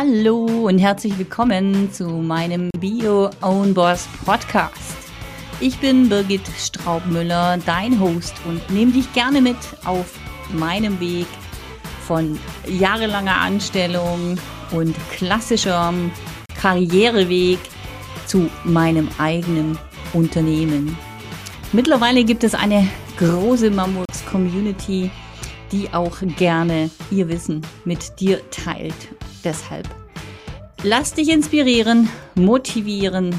Hallo und herzlich willkommen zu meinem Bio Own Boss Podcast. Ich bin Birgit Straubmüller, dein Host und nehme dich gerne mit auf meinem Weg von jahrelanger Anstellung und klassischem Karriereweg zu meinem eigenen Unternehmen. Mittlerweile gibt es eine große Mammuts Community, die auch gerne ihr Wissen mit dir teilt. Deshalb lass dich inspirieren, motivieren,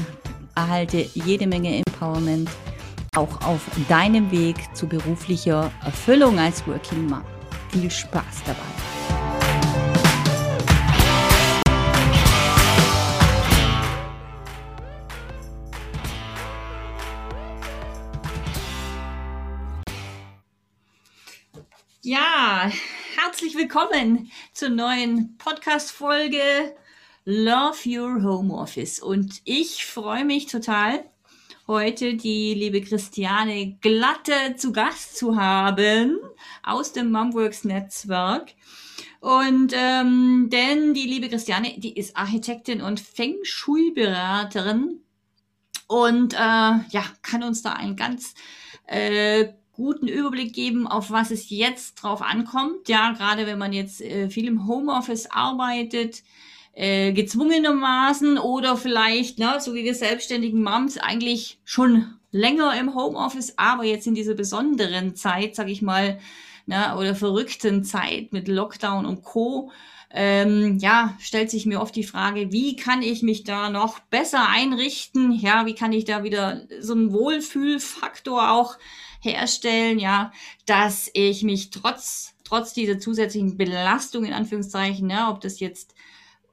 erhalte jede Menge Empowerment auch auf deinem Weg zu beruflicher Erfüllung als Working Mom. Viel Spaß dabei! Ja, herzlich willkommen zur neuen Podcast-Folge Love Your Home Office. Und ich freue mich total, heute die liebe Christiane Glatte zu Gast zu haben aus dem Mumworks Netzwerk. Und ähm, denn die liebe Christiane, die ist Architektin und Feng Shui-Beraterin und äh, ja, kann uns da ein ganz äh, guten Überblick geben, auf was es jetzt drauf ankommt. Ja, gerade wenn man jetzt äh, viel im Homeoffice arbeitet, äh, gezwungenermaßen oder vielleicht, ne, so wie wir selbstständigen Moms, eigentlich schon länger im Homeoffice, aber jetzt in dieser besonderen Zeit, sag ich mal, ne, oder verrückten Zeit mit Lockdown und Co. Ähm, ja, stellt sich mir oft die Frage, wie kann ich mich da noch besser einrichten? Ja, wie kann ich da wieder so einen Wohlfühlfaktor auch herstellen, ja, dass ich mich trotz, trotz dieser zusätzlichen Belastung in Anführungszeichen, ja, ob das jetzt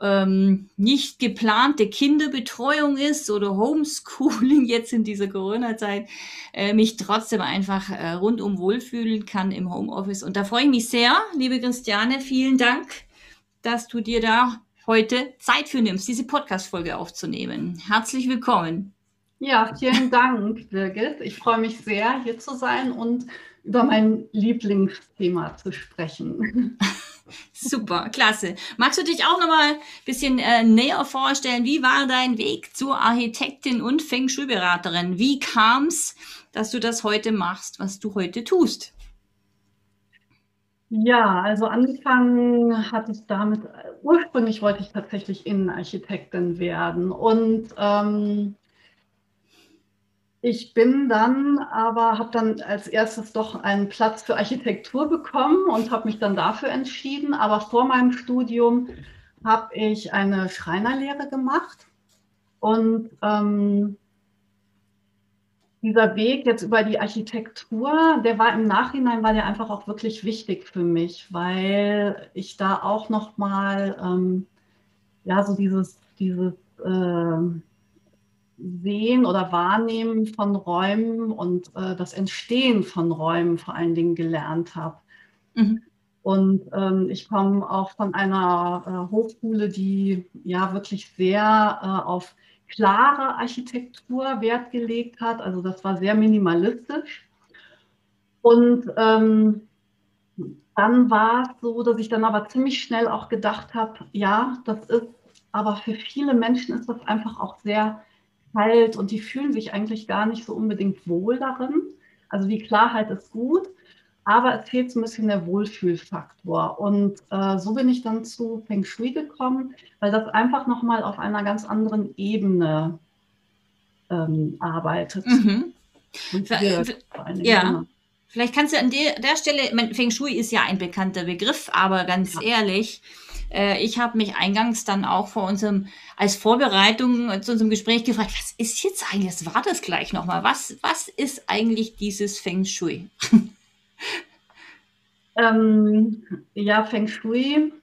ähm, nicht geplante Kinderbetreuung ist oder Homeschooling jetzt in dieser Corona-Zeit, äh, mich trotzdem einfach äh, rundum wohlfühlen kann im Homeoffice. Und da freue ich mich sehr, liebe Christiane, vielen Dank, dass du dir da heute Zeit für nimmst, diese Podcast-Folge aufzunehmen. Herzlich willkommen. Ja, vielen Dank, Birgit. Ich freue mich sehr, hier zu sein und über mein Lieblingsthema zu sprechen. Super, klasse. Magst du dich auch noch mal ein bisschen äh, näher vorstellen? Wie war dein Weg zur Architektin und Feng Shui-Beraterin? Wie kam es, dass du das heute machst, was du heute tust? Ja, also angefangen hat es damit, ursprünglich wollte ich tatsächlich Innenarchitektin werden und ähm, ich bin dann aber, habe dann als erstes doch einen Platz für Architektur bekommen und habe mich dann dafür entschieden. Aber vor meinem Studium habe ich eine Schreinerlehre gemacht. Und ähm, dieser Weg jetzt über die Architektur, der war im Nachhinein, war der einfach auch wirklich wichtig für mich, weil ich da auch nochmal, ähm, ja, so dieses, dieses, äh, Sehen oder Wahrnehmen von Räumen und äh, das Entstehen von Räumen vor allen Dingen gelernt habe. Mhm. Und ähm, ich komme auch von einer äh, Hochschule, die ja wirklich sehr äh, auf klare Architektur Wert gelegt hat. Also das war sehr minimalistisch. Und ähm, dann war es so, dass ich dann aber ziemlich schnell auch gedacht habe, ja, das ist, aber für viele Menschen ist das einfach auch sehr kalt und die fühlen sich eigentlich gar nicht so unbedingt wohl darin. Also die Klarheit ist gut, aber es fehlt so ein bisschen der Wohlfühlfaktor. Und äh, so bin ich dann zu Feng Shui gekommen, weil das einfach nochmal auf einer ganz anderen Ebene ähm, arbeitet. Mhm. ja. Vielleicht kannst du an der, der Stelle, Feng Shui ist ja ein bekannter Begriff, aber ganz ja. ehrlich, äh, ich habe mich eingangs dann auch vor unserem, als Vorbereitung zu unserem Gespräch gefragt, was ist jetzt eigentlich, was war das gleich nochmal? Was, was ist eigentlich dieses Feng Shui? ähm, ja, Feng Shui.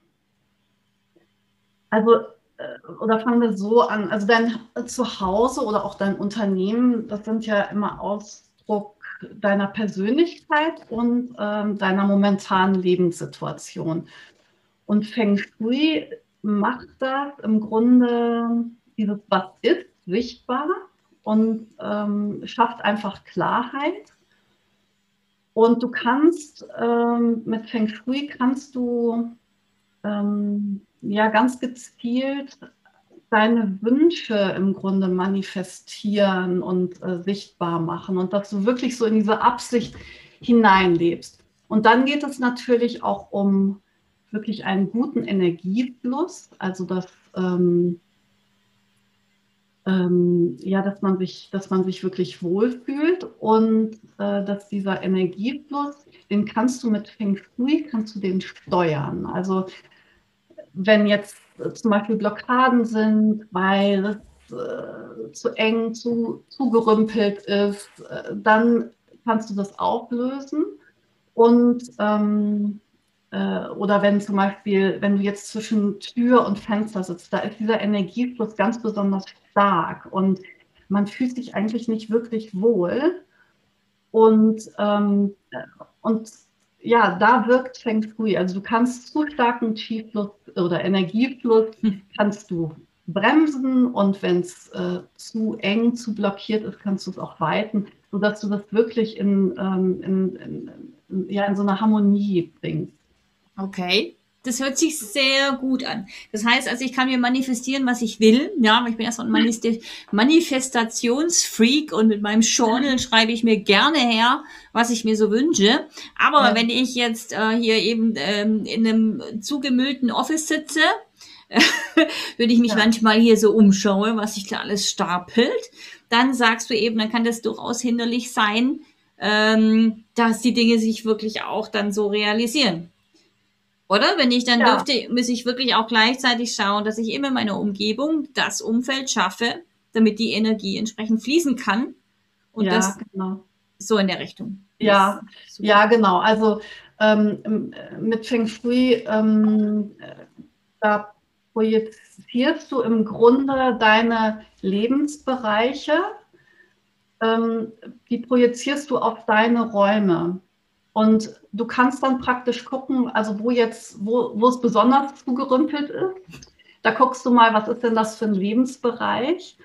Also, äh, oder fangen wir so an. Also dein Zuhause oder auch dein Unternehmen, das sind ja immer Ausdruck deiner Persönlichkeit und ähm, deiner momentanen Lebenssituation. Und Feng Shui macht das im Grunde, dieses Was ist, sichtbar und ähm, schafft einfach Klarheit. Und du kannst ähm, mit Feng Shui kannst du ähm, ja ganz gezielt deine Wünsche im Grunde manifestieren und äh, sichtbar machen und dass du wirklich so in diese Absicht hineinlebst. Und dann geht es natürlich auch um wirklich einen guten Energiefluss, also dass, ähm, ähm, ja, dass, man sich, dass man sich wirklich wohlfühlt und äh, dass dieser Energiefluss, den kannst du mit Feng Shui, kannst du den steuern. Also wenn jetzt zum Beispiel Blockaden sind, weil es äh, zu eng, zu, zu gerümpelt ist, äh, dann kannst du das auflösen. Und ähm, äh, oder wenn zum Beispiel, wenn du jetzt zwischen Tür und Fenster sitzt, da ist dieser Energiefluss ganz besonders stark und man fühlt sich eigentlich nicht wirklich wohl. Und, ähm, und ja, da wirkt Feng Shui. Also du kannst zu starken Qi-Fluss oder Energiefluss kannst du bremsen und wenn es äh, zu eng, zu blockiert ist, kannst du es auch weiten, sodass du das wirklich in, ähm, in, in, in, ja, in so eine Harmonie bringst. Okay. Das hört sich sehr gut an. Das heißt, also ich kann mir manifestieren, was ich will. Ja, ich bin erst ein Manifestationsfreak und mit meinem Journal schreibe ich mir gerne her, was ich mir so wünsche. Aber ja. wenn ich jetzt äh, hier eben ähm, in einem zugemüllten Office sitze, würde ich mich ja. manchmal hier so umschauen, was sich da alles stapelt. Dann sagst du eben, dann kann das durchaus hinderlich sein, ähm, dass die Dinge sich wirklich auch dann so realisieren. Oder? Wenn ich dann ja. dürfte, muss ich wirklich auch gleichzeitig schauen, dass ich immer meine Umgebung, das Umfeld schaffe, damit die Energie entsprechend fließen kann. Und ja, das genau. so in der Richtung. Ja, ja, genau. Also ähm, mit Feng Shui, ähm, da projizierst du im Grunde deine Lebensbereiche, ähm, die projizierst du auf deine Räume. Und du kannst dann praktisch gucken, also wo jetzt, wo, wo es besonders zugerümpelt ist. Da guckst du mal, was ist denn das für ein Lebensbereich?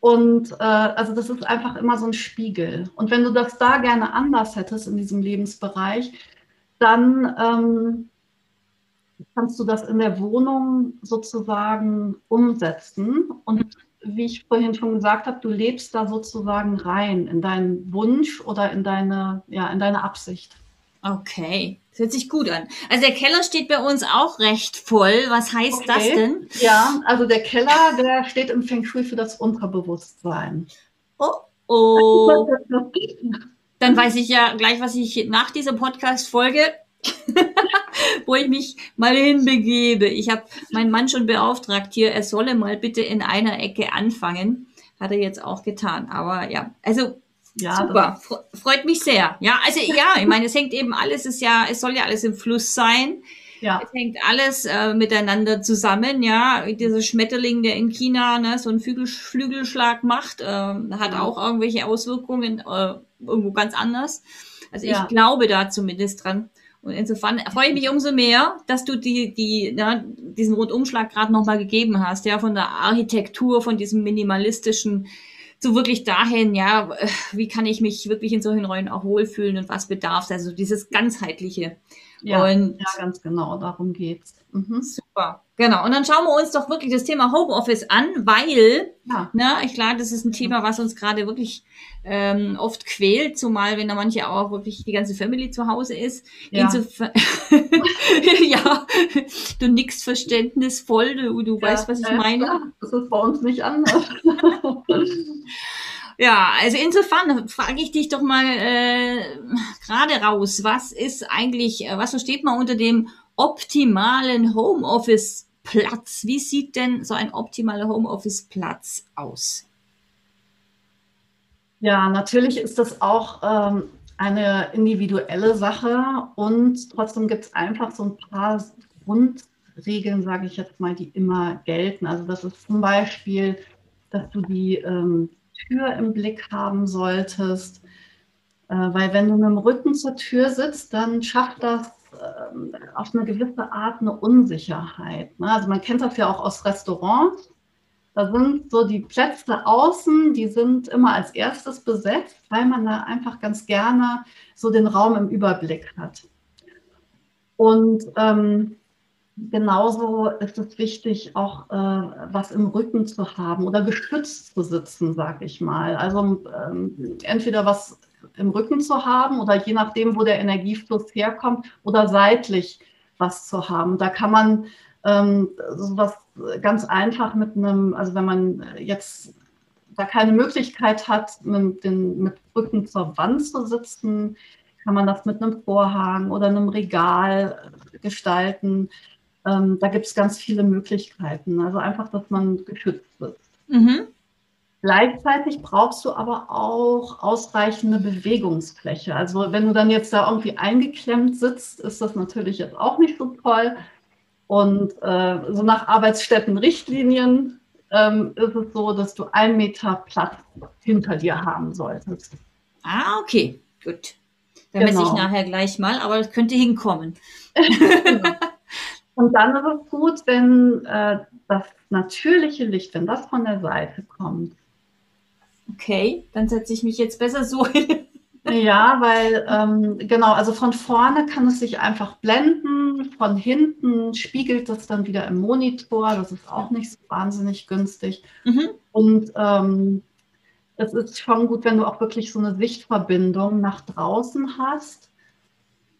Und äh, also das ist einfach immer so ein Spiegel. Und wenn du das da gerne anders hättest in diesem Lebensbereich, dann ähm, kannst du das in der Wohnung sozusagen umsetzen. Und wie ich vorhin schon gesagt habe, du lebst da sozusagen rein in deinen Wunsch oder in deine, ja, in deine Absicht. Okay, das hört sich gut an. Also der Keller steht bei uns auch recht voll. Was heißt okay. das denn? Ja, also der Keller, der steht im Feng Shui für das Unterbewusstsein. Oh, oh. Dann weiß ich ja gleich, was ich nach dieser Podcast-Folge, wo ich mich mal hinbegebe. Ich habe meinen Mann schon beauftragt hier, er solle mal bitte in einer Ecke anfangen. Hat er jetzt auch getan. Aber ja, also ja, Super, freut mich sehr. Ja, also ja, ich meine, es hängt eben alles, ist ja, es soll ja alles im Fluss sein. Ja. Es hängt alles äh, miteinander zusammen, ja. Dieser Schmetterling, der in China ne, so einen Flügel, Flügelschlag macht, äh, hat auch irgendwelche Auswirkungen äh, irgendwo ganz anders. Also ja. ich glaube da zumindest dran. Und insofern freue ich mich umso mehr, dass du die, die, ja, diesen Rundumschlag gerade nochmal gegeben hast, ja, von der Architektur, von diesem minimalistischen so wirklich dahin, ja, wie kann ich mich wirklich in solchen Rollen auch wohlfühlen und was bedarf es, also dieses ganzheitliche. Ja, und, ja ganz genau, darum geht's. Mhm. Super. Genau. Und dann schauen wir uns doch wirklich das Thema Homeoffice an, weil, ja. ne, ich glaube, das ist ein Thema, was uns gerade wirklich ähm, oft quält, zumal wenn da manche auch wirklich die ganze Family zu Hause ist. Ja, ja du nix verständnisvoll, du, du ja, weißt, was ich meine. Das ist bei uns nicht anders. Ja, also insofern frage ich dich doch mal äh, gerade raus, was ist eigentlich, äh, was versteht man unter dem optimalen Homeoffice-Platz? Wie sieht denn so ein optimaler Homeoffice-Platz aus? Ja, natürlich ist das auch ähm, eine individuelle Sache und trotzdem gibt es einfach so ein paar Grundregeln, sage ich jetzt mal, die immer gelten. Also das ist zum Beispiel, dass du die ähm, Tür im Blick haben solltest, äh, weil wenn du mit dem Rücken zur Tür sitzt, dann schafft das ähm, auf eine gewisse Art eine Unsicherheit. Ne? Also man kennt das ja auch aus Restaurants. Da sind so die Plätze außen, die sind immer als erstes besetzt, weil man da einfach ganz gerne so den Raum im Überblick hat. Und ähm, genauso ist es wichtig, auch äh, was im Rücken zu haben oder gestützt zu sitzen, sag ich mal. Also ähm, entweder was im Rücken zu haben oder je nachdem, wo der Energiefluss herkommt oder seitlich was zu haben. Da kann man ähm, sowas ganz einfach mit einem, also wenn man jetzt da keine Möglichkeit hat, mit, den, mit Rücken zur Wand zu sitzen, kann man das mit einem Vorhang oder einem Regal gestalten. Ähm, da gibt es ganz viele Möglichkeiten. Also einfach, dass man geschützt wird. Mhm. Gleichzeitig brauchst du aber auch ausreichende Bewegungsfläche. Also wenn du dann jetzt da irgendwie eingeklemmt sitzt, ist das natürlich jetzt auch nicht so toll. Und äh, so nach Arbeitsstättenrichtlinien ähm, ist es so, dass du einen Meter Platz hinter dir haben solltest. Ah, okay, gut. Dann genau. messe ich nachher gleich mal, aber es könnte hinkommen. Und dann ist es gut, wenn äh, das natürliche Licht, wenn das von der Seite kommt. Okay, dann setze ich mich jetzt besser so hin. Ja, weil ähm, genau, also von vorne kann es sich einfach blenden, von hinten spiegelt es dann wieder im Monitor, das ist auch nicht so wahnsinnig günstig. Mhm. Und ähm, es ist schon gut, wenn du auch wirklich so eine Sichtverbindung nach draußen hast,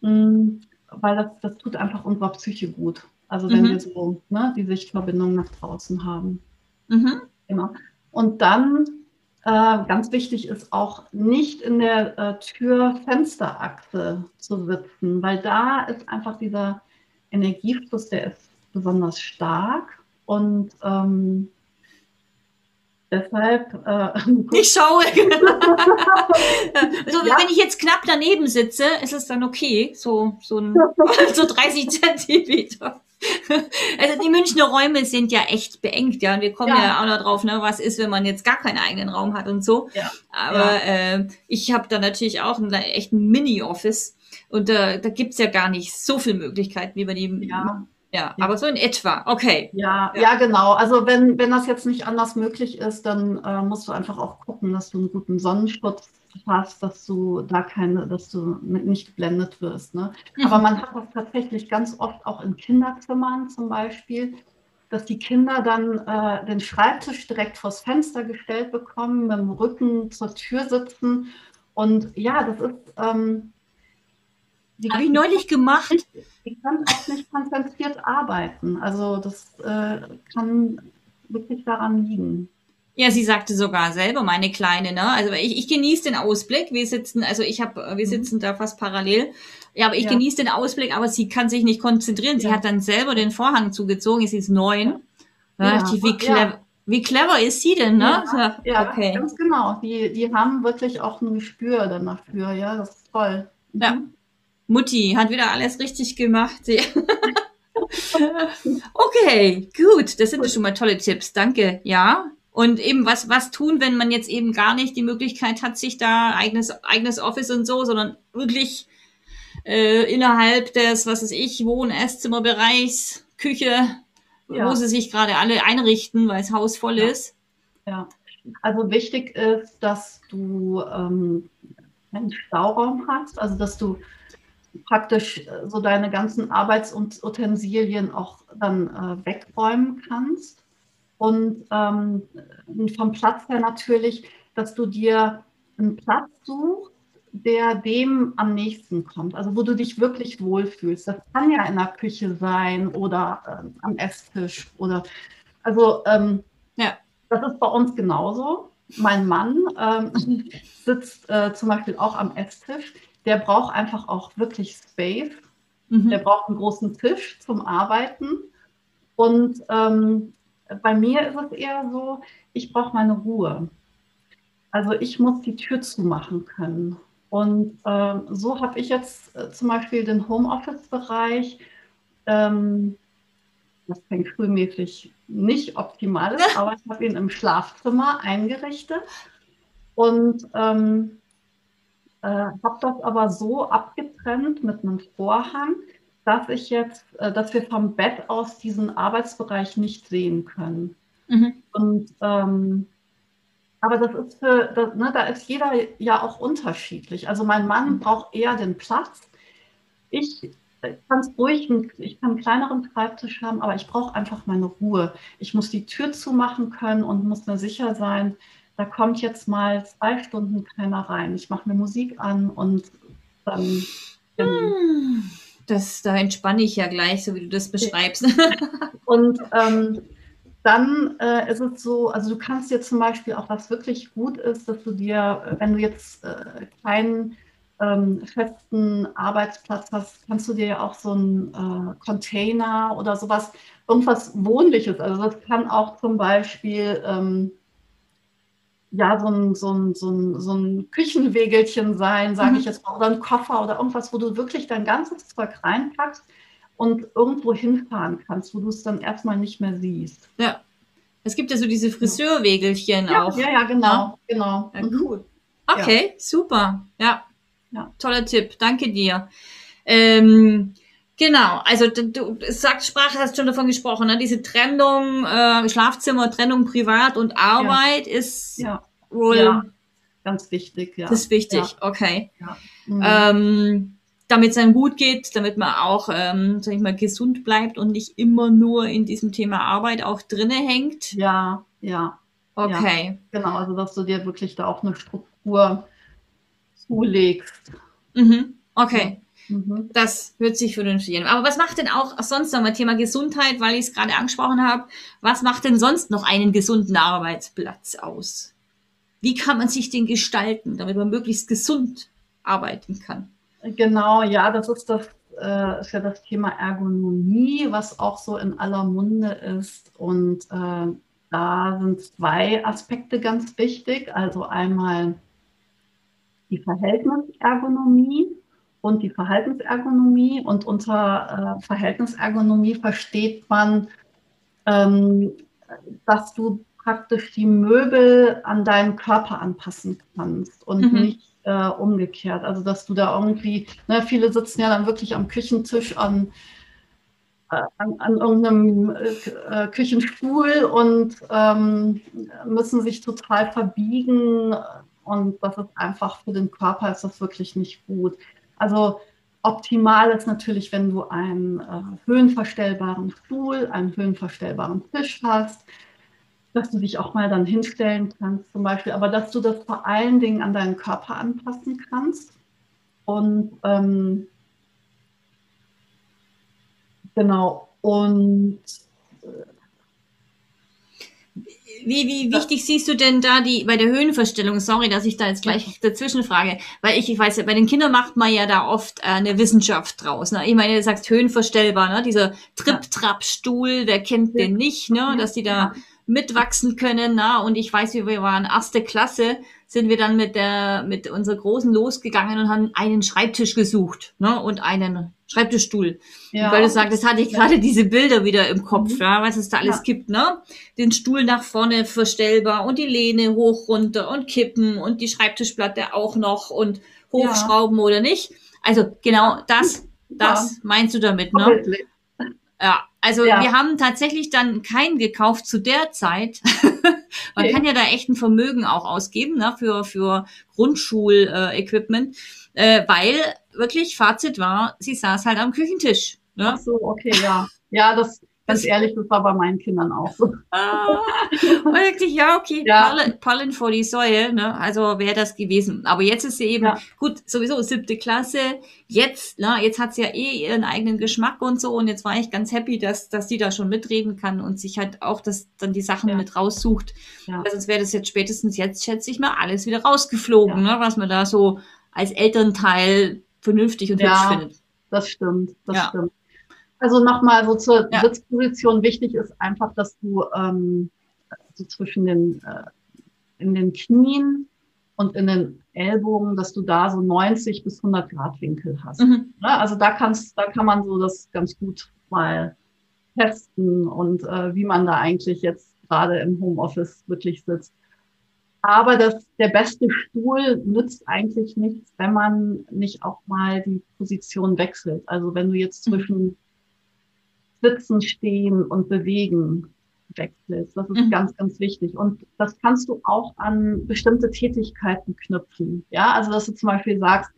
mh, mm, weil das, das tut einfach unserer Psyche gut. Also wenn mhm. wir so ne, die Sichtverbindung nach draußen haben. Mhm. Genau. Und dann ganz wichtig ist auch nicht in der äh, Tür-Fensterachse zu sitzen, weil da ist einfach dieser Energiefluss, der ist besonders stark und ähm, Deshalb. Äh, ich schaue. also, ja. Wenn ich jetzt knapp daneben sitze, ist es dann okay. So, so, ein, so 30 Zentimeter. Also die Münchner Räume sind ja echt beengt, ja. Und wir kommen ja, ja auch noch drauf, ne, was ist, wenn man jetzt gar keinen eigenen Raum hat und so. Ja. Aber ja. Äh, ich habe da natürlich auch einen echten Mini-Office. Und äh, da gibt's ja gar nicht so viele Möglichkeiten, wie man die ja. Ja, aber so in etwa, okay. Ja, ja, ja, genau. Also wenn, wenn das jetzt nicht anders möglich ist, dann äh, musst du einfach auch gucken, dass du einen guten Sonnenschutz hast, dass du da keine, dass du nicht geblendet wirst. Ne? Mhm. Aber man hat das tatsächlich ganz oft auch in Kinderzimmern zum Beispiel, dass die Kinder dann äh, den Schreibtisch direkt vors Fenster gestellt bekommen, mit dem Rücken zur Tür sitzen. Und ja, das ist. Ähm, Habe ich neulich gemacht. Die kann auch nicht konzentriert arbeiten. Also das äh, kann wirklich daran liegen. Ja, sie sagte sogar selber, meine Kleine, ne? Also ich, ich genieße den Ausblick. Wir sitzen, also ich habe, wir mhm. sitzen mhm. da fast parallel. Ja, aber ich ja. genieße den Ausblick, aber sie kann sich nicht konzentrieren. Sie hat dann selber den Vorhang zugezogen. Sie ist neun. Ja. Ja. wie, clever, wie clever ist sie denn, ne? Ja, ja okay. ganz genau. Die, die haben wirklich auch ein Gespür dann dafür. Ja, das ist toll. Mhm. Ja. Mutti hat wieder alles richtig gemacht. okay, gut. Das sind gut. schon mal tolle Tipps. Danke. Ja. Und eben was, was tun, wenn man jetzt eben gar nicht die Möglichkeit hat, sich da eigenes, eigenes Office und so, sondern wirklich äh, innerhalb des, was weiß ich, Wohn-, Esszimmerbereichs, Küche, ja. wo sie sich gerade alle einrichten, weil das Haus voll ja. ist. Ja, also wichtig ist, dass du ähm, einen Stauraum hast, also dass du praktisch äh, so deine ganzen Arbeitsutensilien auch dann äh, wegräumen kannst. Und ähm, vom Platz her natürlich, dass du dir einen Platz suchst, der dem am nächsten kommt, also wo du dich wirklich wohlfühlst. Das kann ja in der Küche sein oder ähm, am Esstisch oder also ähm, ja. das ist bei uns genauso. Mein Mann ähm, sitzt äh, zum Beispiel auch am Esstisch. Der braucht einfach auch wirklich Space. Mhm. Der braucht einen großen Tisch zum Arbeiten. Und ähm, bei mir ist es eher so, ich brauche meine Ruhe. Also ich muss die Tür zumachen können. Und äh, so habe ich jetzt äh, zum Beispiel den Homeoffice-Bereich, ähm, das fängt frühmäßig nicht optimal ist, aber ich habe ihn im Schlafzimmer eingerichtet und ähm, äh, habe das aber so abgetrennt mit einem Vorhang, dass ich jetzt, äh, dass wir vom Bett aus diesen Arbeitsbereich nicht sehen können. Mhm. Und ähm, aber das ist für, das, ne, da ist jeder ja auch unterschiedlich. Also mein Mann mhm. braucht eher den Platz. Ich kannst ruhig, ich kann einen kleineren Schreibtisch haben, aber ich brauche einfach meine Ruhe. Ich muss die Tür zumachen können und muss mir sicher sein, da kommt jetzt mal zwei Stunden keiner rein. Ich mache mir Musik an und dann. Hm, das, da entspanne ich ja gleich, so wie du das beschreibst. und ähm, dann äh, ist es so, also du kannst dir zum Beispiel auch, was wirklich gut ist, dass du dir, wenn du jetzt äh, keinen ähm, festen Arbeitsplatz hast, kannst du dir ja auch so einen äh, Container oder sowas, irgendwas Wohnliches, also das kann auch zum Beispiel ähm, ja, so ein, so ein, so ein, so ein Küchenwegelchen sein, sage mhm. ich jetzt mal, oder ein Koffer oder irgendwas, wo du wirklich dein ganzes Zeug reinpackst und irgendwo hinfahren kannst, wo du es dann erstmal nicht mehr siehst. Ja. Es gibt ja so diese Friseurwegelchen ja, auch. Ja, ja, genau, ja? genau. Ja, mhm. cool. Okay, super. Ja. ja. Toller Tipp. Danke dir. Ähm, Genau, also du, du sagst, Sprache hast schon davon gesprochen, ne? diese Trennung, äh, Schlafzimmer, Trennung Privat und Arbeit ja. ist ja. wohl ja. ganz wichtig. Ja. Das ist wichtig, okay. Mhm. Ähm, damit es einem gut geht, damit man auch, ähm, sag ich mal, gesund bleibt und nicht immer nur in diesem Thema Arbeit auch drinne hängt. Ja, ja. Okay. Genau, also dass du dir wirklich da auch eine Struktur zulegst. Mhm. Okay. Mhm. Das hört sich vernünftig an. Aber was macht denn auch sonst nochmal Thema Gesundheit, weil ich es gerade angesprochen habe, was macht denn sonst noch einen gesunden Arbeitsplatz aus? Wie kann man sich den gestalten, damit man möglichst gesund arbeiten kann? Genau, ja, das ist das äh, ist ja das Thema Ergonomie, was auch so in aller Munde ist. Und äh, da sind zwei Aspekte ganz wichtig. Also einmal die Verhältnisergonomie und die Verhaltensergonomie. Und unter äh, Verhältnisergonomie versteht man, ähm, dass du praktisch die Möbel an deinen Körper anpassen kannst und mhm. nicht äh, umgekehrt. Also dass du da irgendwie, ne, viele sitzen ja dann wirklich am Küchentisch an, äh, an, an, irgendeinem äh, Küchenstuhl und ähm, müssen sich total verbiegen. Und das ist einfach für den Körper ist das wirklich nicht gut. Also optimal ist natürlich, wenn du einen äh, höhenverstellbaren Stuhl, einen höhenverstellbaren Tisch hast, dass du dich auch mal dann hinstellen kannst zum Beispiel, aber dass du das vor allen Dingen an deinen Körper anpassen kannst. Und ähm, genau, und wie, wie wichtig siehst du denn da die bei der Höhenverstellung? Sorry, dass ich da jetzt gleich dazwischen frage, weil ich, ich weiß ja, bei den Kindern macht man ja da oft äh, eine Wissenschaft draus. Ne? Ich meine, du sagst höhenverstellbar, ne? Dieser Trip-Trap-Stuhl, wer kennt den nicht, ne? Dass die da mitwachsen können, na? Und ich weiß, wie wir waren erste Klasse, sind wir dann mit der mit unserer Großen losgegangen und haben einen Schreibtisch gesucht, ne? Und einen Schreibtischstuhl. Ja. Weil du sagst, das hatte ich gerade diese Bilder wieder im Kopf, mhm. ja, was es da alles ja. gibt, ne? Den Stuhl nach vorne verstellbar und die Lehne hoch runter und kippen und die Schreibtischplatte auch noch und hochschrauben ja. oder nicht. Also genau das, das meinst du damit, ne? Ja, also ja. wir haben tatsächlich dann keinen gekauft zu der Zeit. Man okay. kann ja da echt ein Vermögen auch ausgeben ne, für, für Grundschulequipment, äh, äh, weil wirklich Fazit war, sie saß halt am Küchentisch. Ne? Ach so, okay, ja. Ja, das, Ganz ehrlich, das war bei meinen Kindern auch so. Ah, wirklich, ja, okay. Ja. Pollen, Pollen vor die Säue, ne? Also wäre das gewesen. Aber jetzt ist sie eben, ja. gut, sowieso siebte Klasse. Jetzt, ne, jetzt hat sie ja eh ihren eigenen Geschmack und so. Und jetzt war ich ganz happy, dass, dass die da schon mitreden kann und sich halt auch das, dann die Sachen ja. mit raussucht. Ja. Weil sonst wäre das jetzt spätestens jetzt, schätze ich mal, alles wieder rausgeflogen, ne? Was man da so als Elternteil vernünftig und hübsch findet. Das stimmt, das stimmt. Also nochmal so zur ja. Sitzposition wichtig ist einfach, dass du ähm, so zwischen den, äh, in den Knien und in den Ellbogen, dass du da so 90 bis 100 Grad Winkel hast. Mhm. Ja, also da kannst, da kann man so das ganz gut mal testen und äh, wie man da eigentlich jetzt gerade im Homeoffice wirklich sitzt. Aber das, der beste Stuhl nützt eigentlich nichts, wenn man nicht auch mal die Position wechselt. Also wenn du jetzt mhm. zwischen Sitzen, Stehen und Bewegen wechselst. Das ist mhm. ganz, ganz wichtig. Und das kannst du auch an bestimmte Tätigkeiten knüpfen. Ja, also dass du zum Beispiel sagst,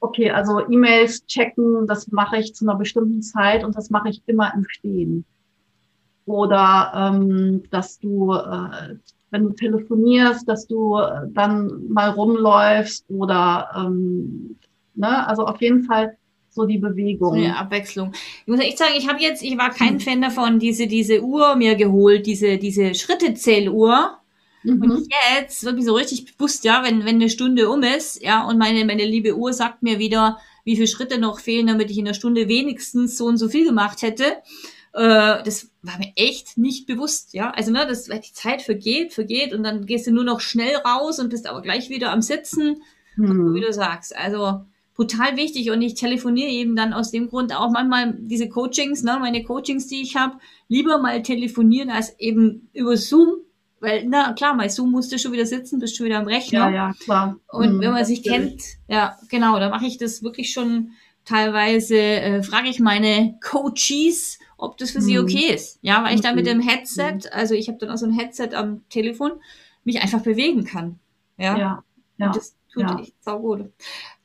okay, also E-Mails checken, das mache ich zu einer bestimmten Zeit und das mache ich immer im Stehen. Oder ähm, dass du, äh, wenn du telefonierst, dass du äh, dann mal rumläufst oder ähm, ne, also auf jeden Fall so die Bewegung. So eine Abwechslung. Ich muss echt sagen, ich habe jetzt, ich war kein hm. Fan davon, diese, diese Uhr mir geholt, diese, diese Schrittezähluhr. Mhm. Und jetzt wirklich so richtig bewusst, ja, wenn, wenn eine Stunde um ist, ja, und meine, meine liebe Uhr sagt mir wieder, wie viele Schritte noch fehlen, damit ich in der Stunde wenigstens so und so viel gemacht hätte. Äh, das war mir echt nicht bewusst, ja. Also, ne, das, die Zeit vergeht, vergeht und dann gehst du nur noch schnell raus und bist aber gleich wieder am Sitzen, mhm. wie du sagst. Also, brutal wichtig und ich telefoniere eben dann aus dem Grund auch manchmal diese Coachings, ne, meine Coachings, die ich habe, lieber mal telefonieren als eben über Zoom, weil, na klar, bei Zoom musst du schon wieder sitzen, bist schon wieder am Rechner. Ja, ja, klar. Und mhm, wenn man sich kennt, ja, genau, da mache ich das wirklich schon teilweise, äh, frage ich meine Coaches, ob das für sie mhm. okay ist. Ja, weil ich dann mit dem Headset, mhm. also ich habe dann auch so ein Headset am Telefon, mich einfach bewegen kann. Ja. ja, ja Und das tut ja. echt saugut.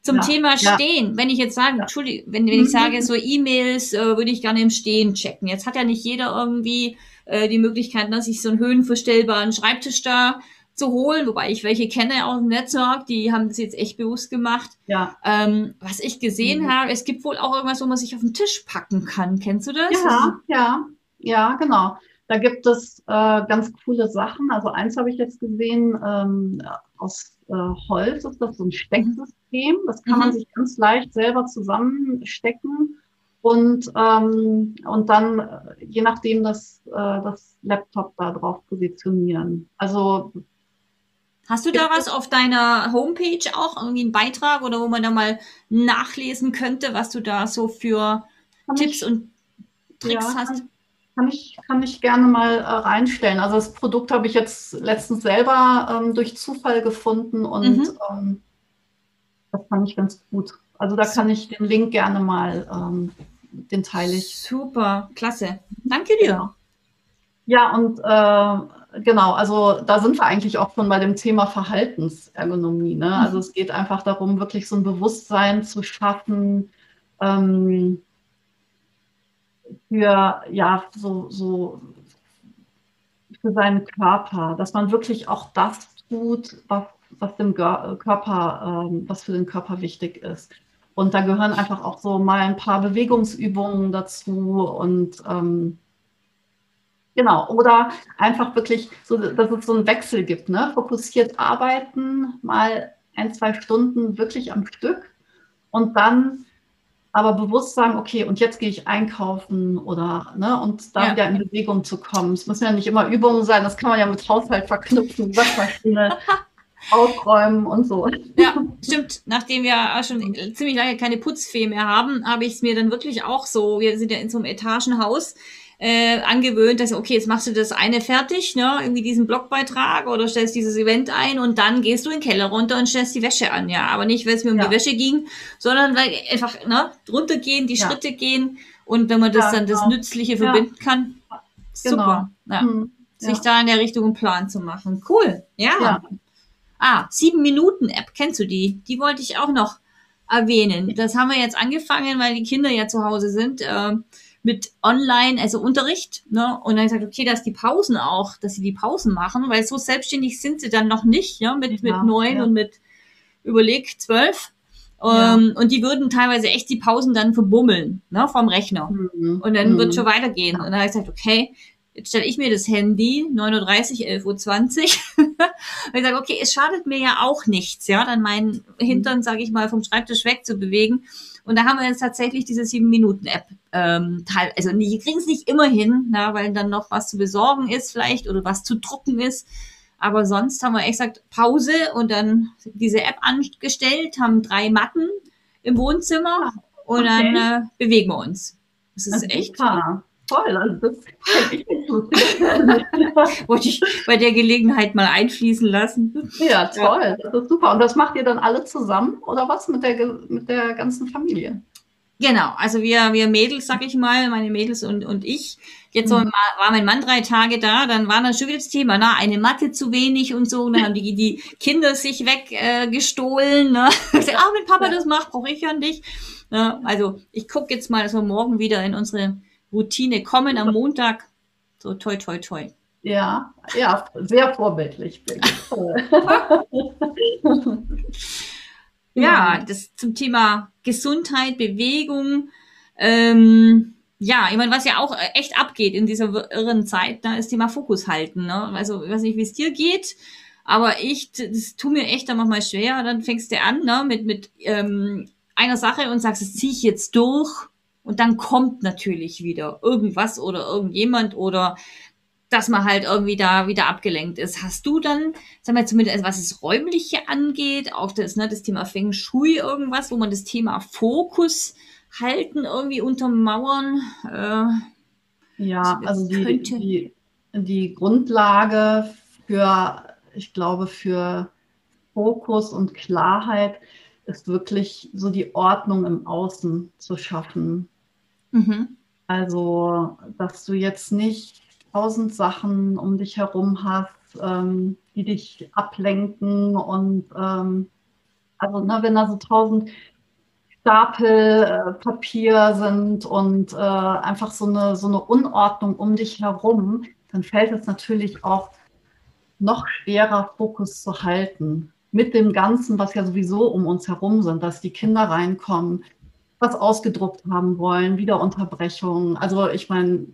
Zum ja, Thema Stehen, ja. wenn ich jetzt sage, Entschuldigung, wenn, wenn ich sage, so E-Mails äh, würde ich gerne im Stehen checken. Jetzt hat ja nicht jeder irgendwie äh, die Möglichkeit, dass ich so einen höhenverstellbaren Schreibtisch da zu holen, wobei ich welche kenne aus dem Netzwerk, die haben das jetzt echt bewusst gemacht. Ja. Ähm, was ich gesehen mhm. habe, es gibt wohl auch irgendwas, wo man sich auf den Tisch packen kann. Kennst du das? Ja, ja, ja, genau. Da gibt es äh, ganz coole Sachen. Also eins habe ich jetzt gesehen, ähm, aus äh, Holz ist das so ein Stecksystem. Das kann mhm. man sich ganz leicht selber zusammenstecken und, ähm, und dann, äh, je nachdem, das, äh, das Laptop da drauf positionieren. Also Hast du da was auf deiner Homepage auch, irgendwie einen Beitrag oder wo man da mal nachlesen könnte, was du da so für Tipps ich, und Tricks ja, hast? Kann ich, kann ich gerne mal äh, reinstellen. Also das Produkt habe ich jetzt letztens selber ähm, durch Zufall gefunden und mhm. ähm, das fand ich ganz gut. Also da kann ich den Link gerne mal, ähm, den teile ich. Super, klasse. Danke dir. Ja, und äh, genau, also da sind wir eigentlich auch schon bei dem Thema Verhaltensergonomie. Ne? Also es geht einfach darum, wirklich so ein Bewusstsein zu schaffen, ähm, für, ja, so, so, für seinen Körper, dass man wirklich auch das tut, was, was dem Körper, ähm, was für den Körper wichtig ist. Und da gehören einfach auch so mal ein paar Bewegungsübungen dazu und ähm, genau, oder einfach wirklich so, dass es so einen Wechsel gibt, ne? Fokussiert arbeiten, mal ein, zwei Stunden wirklich am Stück und dann aber bewusst sagen, okay, und jetzt gehe ich einkaufen oder, ne, und da ja. wieder in Bewegung zu kommen. Es müssen ja nicht immer Übungen sein, das kann man ja mit Haushalt verknüpfen, Waschmaschine, aufräumen und so. Ja, stimmt. Nachdem wir schon ziemlich lange keine Putzfee mehr haben, habe ich es mir dann wirklich auch so, wir sind ja in so einem Etagenhaus, äh, angewöhnt, dass, okay, jetzt machst du das eine fertig, ne, irgendwie diesen Blogbeitrag oder stellst dieses Event ein und dann gehst du in den Keller runter und stellst die Wäsche an, ja. Aber nicht, weil es mir um ja. die Wäsche ging, sondern weil einfach, ne, drunter gehen, die ja. Schritte gehen und wenn man das ja, dann genau. das Nützliche verbinden kann, genau. super. Ja. Hm. Sich da in der Richtung einen Plan zu machen. Cool. Ja. Ah, sieben Minuten App, kennst du die? Die wollte ich auch noch erwähnen. Das haben wir jetzt angefangen, weil die Kinder ja zu Hause sind. Äh, mit Online, also Unterricht, ne? Und dann gesagt, okay, dass die Pausen auch, dass sie die Pausen machen, weil so selbstständig sind sie dann noch nicht, ja, mit, ja, mit neun ja. und mit überleg zwölf. Ja. Um, ähm, und die würden teilweise echt die Pausen dann verbummeln, ne, vom Rechner. Mhm. Und dann mhm. wird schon weitergehen. Und dann habe ich gesagt, okay, jetzt stelle ich mir das Handy, 9.30 Uhr, 11.20 Uhr. und ich sage, okay, es schadet mir ja auch nichts, ja, dann meinen Hintern, sage ich mal, vom Schreibtisch weg zu bewegen. Und da haben wir jetzt tatsächlich diese 7-Minuten-App ähm, teil, also die kriegen es nicht immer hin, na, weil dann noch was zu besorgen ist vielleicht oder was zu drucken ist. Aber sonst haben wir echt gesagt, Pause und dann diese App angestellt, haben drei Matten im Wohnzimmer und okay. dann äh, bewegen wir uns. Das ist das echt super. Toll, also das wollte ich bei der Gelegenheit mal einfließen lassen. Ja, toll, das ist super. Und das macht ihr dann alle zusammen oder was mit der, mit der ganzen Familie? Genau, also wir, wir Mädels, sag ich mal, meine Mädels und, und ich, Jetzt mhm. war mein Mann drei Tage da, dann war das schon wieder das Thema, na, eine Matte zu wenig und so. Und dann haben die, die Kinder sich weggestohlen. Äh, ne? ah, wenn Papa das macht, brauche ich ja nicht. Ja, also ich gucke jetzt mal, dass wir morgen wieder in unsere Routine kommen am Montag. So toi, toi, toi. Ja, ja, sehr vorbildlich. ja, das zum Thema Gesundheit, Bewegung. Ähm, ja, ich meine, was ja auch äh, echt abgeht in dieser irren Zeit, da ist Thema Fokus halten. Ne? Also, ich weiß nicht, wie es dir geht, aber ich, das tut mir echt dann manchmal schwer. Dann fängst du an ne, mit, mit ähm, einer Sache und sagst, das ziehe ich jetzt durch. Und dann kommt natürlich wieder irgendwas oder irgendjemand oder dass man halt irgendwie da wieder abgelenkt ist. Hast du dann, sagen wir zumindest, was das Räumliche angeht, auch das, ne, das Thema Feng Shui irgendwas, wo man das Thema Fokus halten, irgendwie untermauern? Äh, ja, also die, die, die Grundlage für, ich glaube, für Fokus und Klarheit ist wirklich so die Ordnung im Außen zu schaffen. Mhm. Also, dass du jetzt nicht tausend Sachen um dich herum hast, ähm, die dich ablenken und ähm, also ne, wenn da so tausend Stapel äh, Papier sind und äh, einfach so eine, so eine Unordnung um dich herum, dann fällt es natürlich auch noch schwerer, Fokus zu halten. Mit dem Ganzen, was ja sowieso um uns herum sind, dass die Kinder reinkommen, was ausgedruckt haben wollen, wieder Unterbrechungen. Also ich meine,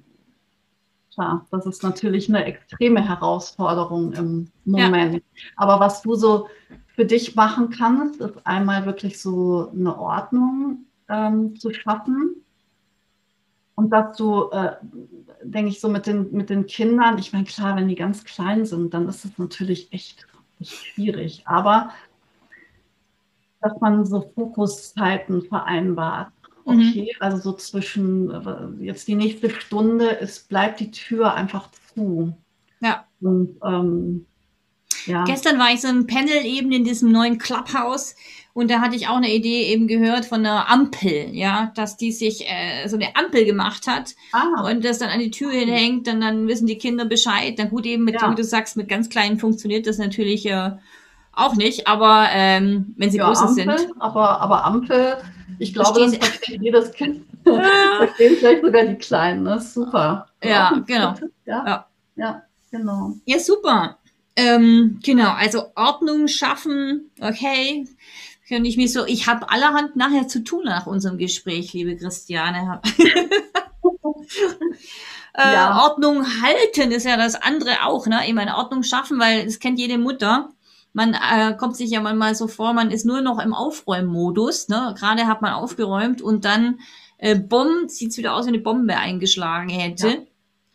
klar, das ist natürlich eine extreme Herausforderung im Moment. Ja. Aber was du so für dich machen kannst, ist einmal wirklich so eine Ordnung ähm, zu schaffen. Und dass du, äh, denke ich, so mit den, mit den Kindern, ich meine, klar, wenn die ganz klein sind, dann ist es natürlich echt, echt schwierig. Aber dass man so Fokuszeiten vereinbart. Mhm. Okay, mhm. also so zwischen äh, jetzt die nächste Stunde, es bleibt die Tür einfach zu. Ja. Und ähm, ja. Gestern war ich so ein Panel eben in diesem neuen Clubhouse und da hatte ich auch eine Idee eben gehört von einer Ampel, ja, dass die sich äh, so eine Ampel gemacht hat ah. und das dann an die Tür hinhängt, dann, dann wissen die Kinder Bescheid. Dann gut eben mit, ja. wie du sagst, mit ganz kleinen funktioniert das natürlich äh, auch nicht, aber ähm, wenn sie ja, große Ampel, sind. Aber, aber Ampel, ich glaube, das versteht jedes Kind. Verstehen vielleicht sogar die Kleinen, das ist super. Ja, genau. Ja, ja. ja genau. Ja, super. Ähm, genau, also Ordnung schaffen, okay. Könnte ich mich so, ich habe allerhand nachher zu tun nach unserem Gespräch, liebe Christiane. äh, ja. Ordnung halten ist ja das andere auch, ne? Ich meine, Ordnung schaffen, weil das kennt jede Mutter. Man äh, kommt sich ja manchmal so vor, man ist nur noch im Aufräummodus, ne? Gerade hat man aufgeräumt und dann äh, bumm, sieht's wieder aus, wie eine Bombe eingeschlagen hätte. Ja.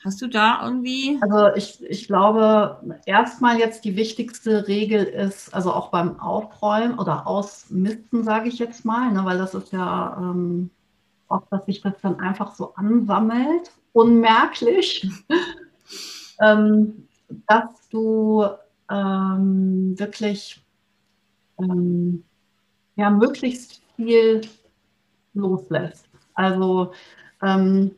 Hast du da irgendwie? Also ich, ich glaube, erstmal jetzt die wichtigste Regel ist, also auch beim Aufräumen oder Ausmisten, sage ich jetzt mal, ne, weil das ist ja ähm, oft, dass sich das dann einfach so ansammelt, unmerklich, ähm, dass du ähm, wirklich ähm, ja, möglichst viel loslässt. Also ähm,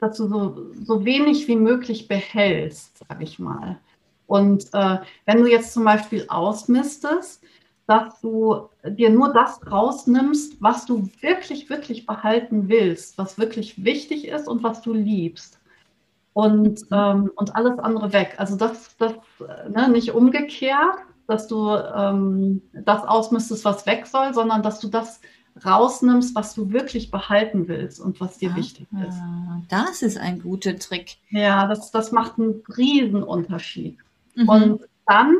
dass du so, so wenig wie möglich behältst, sage ich mal. Und äh, wenn du jetzt zum Beispiel ausmistest, dass du dir nur das rausnimmst, was du wirklich, wirklich behalten willst, was wirklich wichtig ist und was du liebst. Und, mhm. ähm, und alles andere weg. Also das, das ne, nicht umgekehrt, dass du ähm, das ausmistest, was weg soll, sondern dass du das rausnimmst, was du wirklich behalten willst und was dir ah, wichtig ist. Das ist ein guter Trick. Ja, das, das macht einen riesen Unterschied. Mhm. Und dann,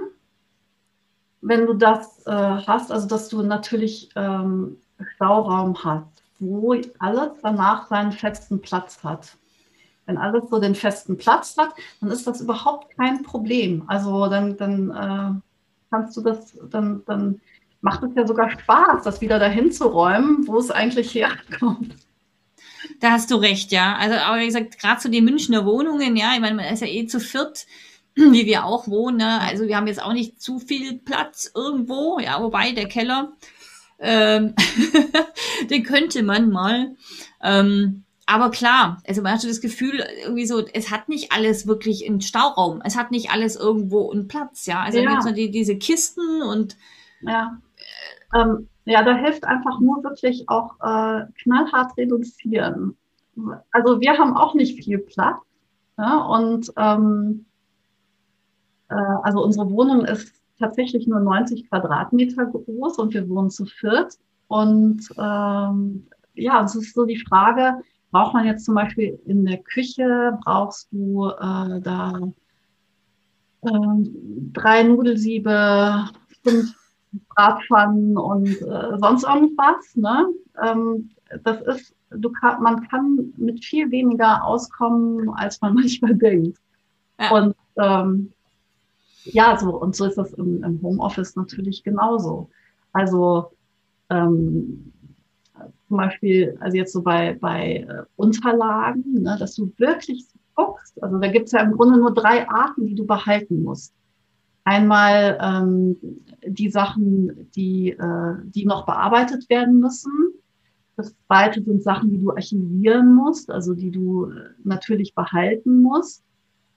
wenn du das äh, hast, also dass du natürlich ähm, Stauraum hast, wo alles danach seinen festen Platz hat. Wenn alles so den festen Platz hat, dann ist das überhaupt kein Problem. Also dann, dann äh, kannst du das, dann, dann macht es ja sogar Spaß, das wieder dahin zu räumen, wo es eigentlich herkommt. Da hast du recht, ja. Also, aber wie gesagt, gerade so die Münchner Wohnungen, ja, ich meine, man ist ja eh zu viert, wie wir auch wohnen. Ne? Also wir haben jetzt auch nicht zu viel Platz irgendwo, ja, wobei der Keller, ähm, den könnte man mal. Ähm, aber klar, also man hat so das Gefühl, irgendwie so, es hat nicht alles wirklich einen Stauraum. Es hat nicht alles irgendwo einen Platz, ja. Also ja. so die, diese Kisten und ja. Ähm, ja, da hilft einfach nur wirklich auch äh, knallhart reduzieren. Also wir haben auch nicht viel Platz. Ja, und ähm, äh, also unsere Wohnung ist tatsächlich nur 90 Quadratmeter groß und wir wohnen zu viert. Und ähm, ja, es ist so die Frage, braucht man jetzt zum Beispiel in der Küche, brauchst du äh, da äh, drei Nudelsiebe, fünf Bratpfannen und äh, sonst irgendwas. Ne? Ähm, das ist, du kann, man kann mit viel weniger auskommen, als man manchmal denkt. Ja. Und ähm, ja, so, und so ist das im, im Homeoffice natürlich genauso. Also ähm, zum Beispiel, also jetzt so bei, bei äh, Unterlagen, ne, dass du wirklich guckst, also da gibt es ja im Grunde nur drei Arten, die du behalten musst. Einmal ähm, die Sachen, die, äh, die noch bearbeitet werden müssen. Das zweite sind Sachen, die du archivieren musst, also die du äh, natürlich behalten musst.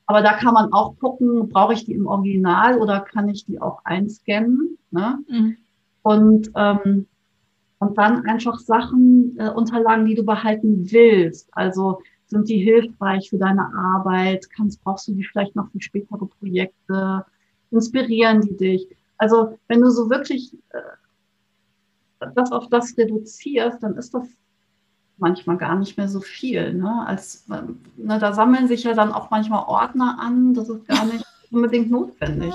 Aber da kann man auch gucken, brauche ich die im Original oder kann ich die auch einscannen. Ne? Mhm. Und, ähm, und dann einfach Sachen, äh, Unterlagen, die du behalten willst. Also sind die hilfreich für deine Arbeit? Kannst, brauchst du die vielleicht noch für spätere Projekte? Inspirieren die dich? Also wenn du so wirklich äh, das auf das reduzierst, dann ist das manchmal gar nicht mehr so viel. Ne? Als, ne, da sammeln sich ja dann auch manchmal Ordner an, das ist gar nicht unbedingt notwendig.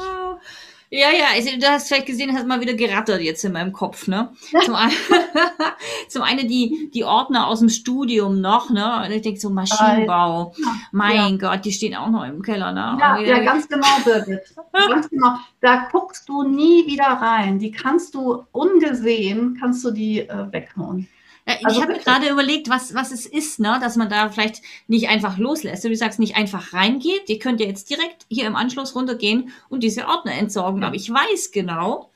Ja, ja, also, du hast vielleicht gesehen, hast mal wieder gerattert jetzt in meinem Kopf, ne? Zum, einen, zum einen die, die Ordner aus dem Studium noch, ne? Und ich denke so Maschinenbau. Ja. Mein ja. Gott, die stehen auch noch im Keller, ne? Ja, ja, ganz genau, Birgit. ganz genau. Da guckst du nie wieder rein. Die kannst du ungesehen, kannst du die äh, weghauen. Ja, also ich habe gerade überlegt, was, was es ist, ne? dass man da vielleicht nicht einfach loslässt. Du sagst, nicht einfach reingeht. Ihr könnt ja jetzt direkt hier im Anschluss runtergehen und diese Ordner entsorgen. Aber ich weiß genau,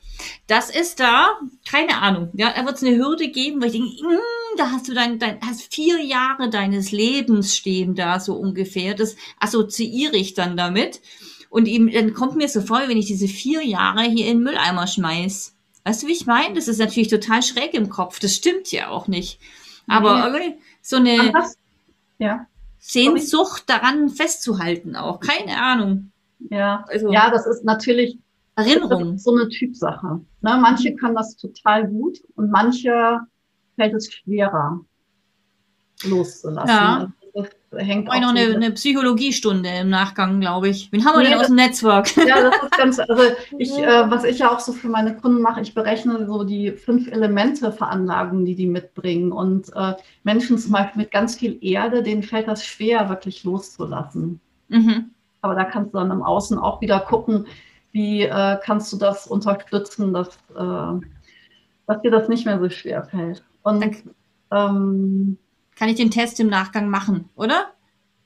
das ist da, keine Ahnung, ja, da wird es eine Hürde geben, weil ich denke, mm, da hast du dein, dein, hast vier Jahre deines Lebens stehen da so ungefähr. Das assoziiere ich dann damit. Und eben, dann kommt mir so vor, wenn ich diese vier Jahre hier in den Mülleimer schmeiß. Weißt du, wie ich meine? Das ist natürlich total schräg im Kopf. Das stimmt ja auch nicht. Aber nee. so eine ja. Sehnsucht daran festzuhalten auch. Keine Ahnung. Ja, also, ja das ist natürlich Erinnerung. Ist so eine Typsache. Ne? Manche kann das total gut und manche fällt es schwerer loszulassen. Ja. Hängt auch. noch eine, eine Psychologiestunde im Nachgang, glaube ich. Wen haben wir nee, denn aus dem Netzwerk? Ja, das ist ganz, also ich, äh, was ich ja auch so für meine Kunden mache, ich berechne so die fünf Elemente Veranlagungen, die die mitbringen. Und äh, Menschen zum Beispiel mit ganz viel Erde, denen fällt das schwer, wirklich loszulassen. Mhm. Aber da kannst du dann im Außen auch wieder gucken, wie äh, kannst du das unterstützen, dass, äh, dass dir das nicht mehr so schwer fällt. Und ähm, kann ich den Test im Nachgang machen, oder?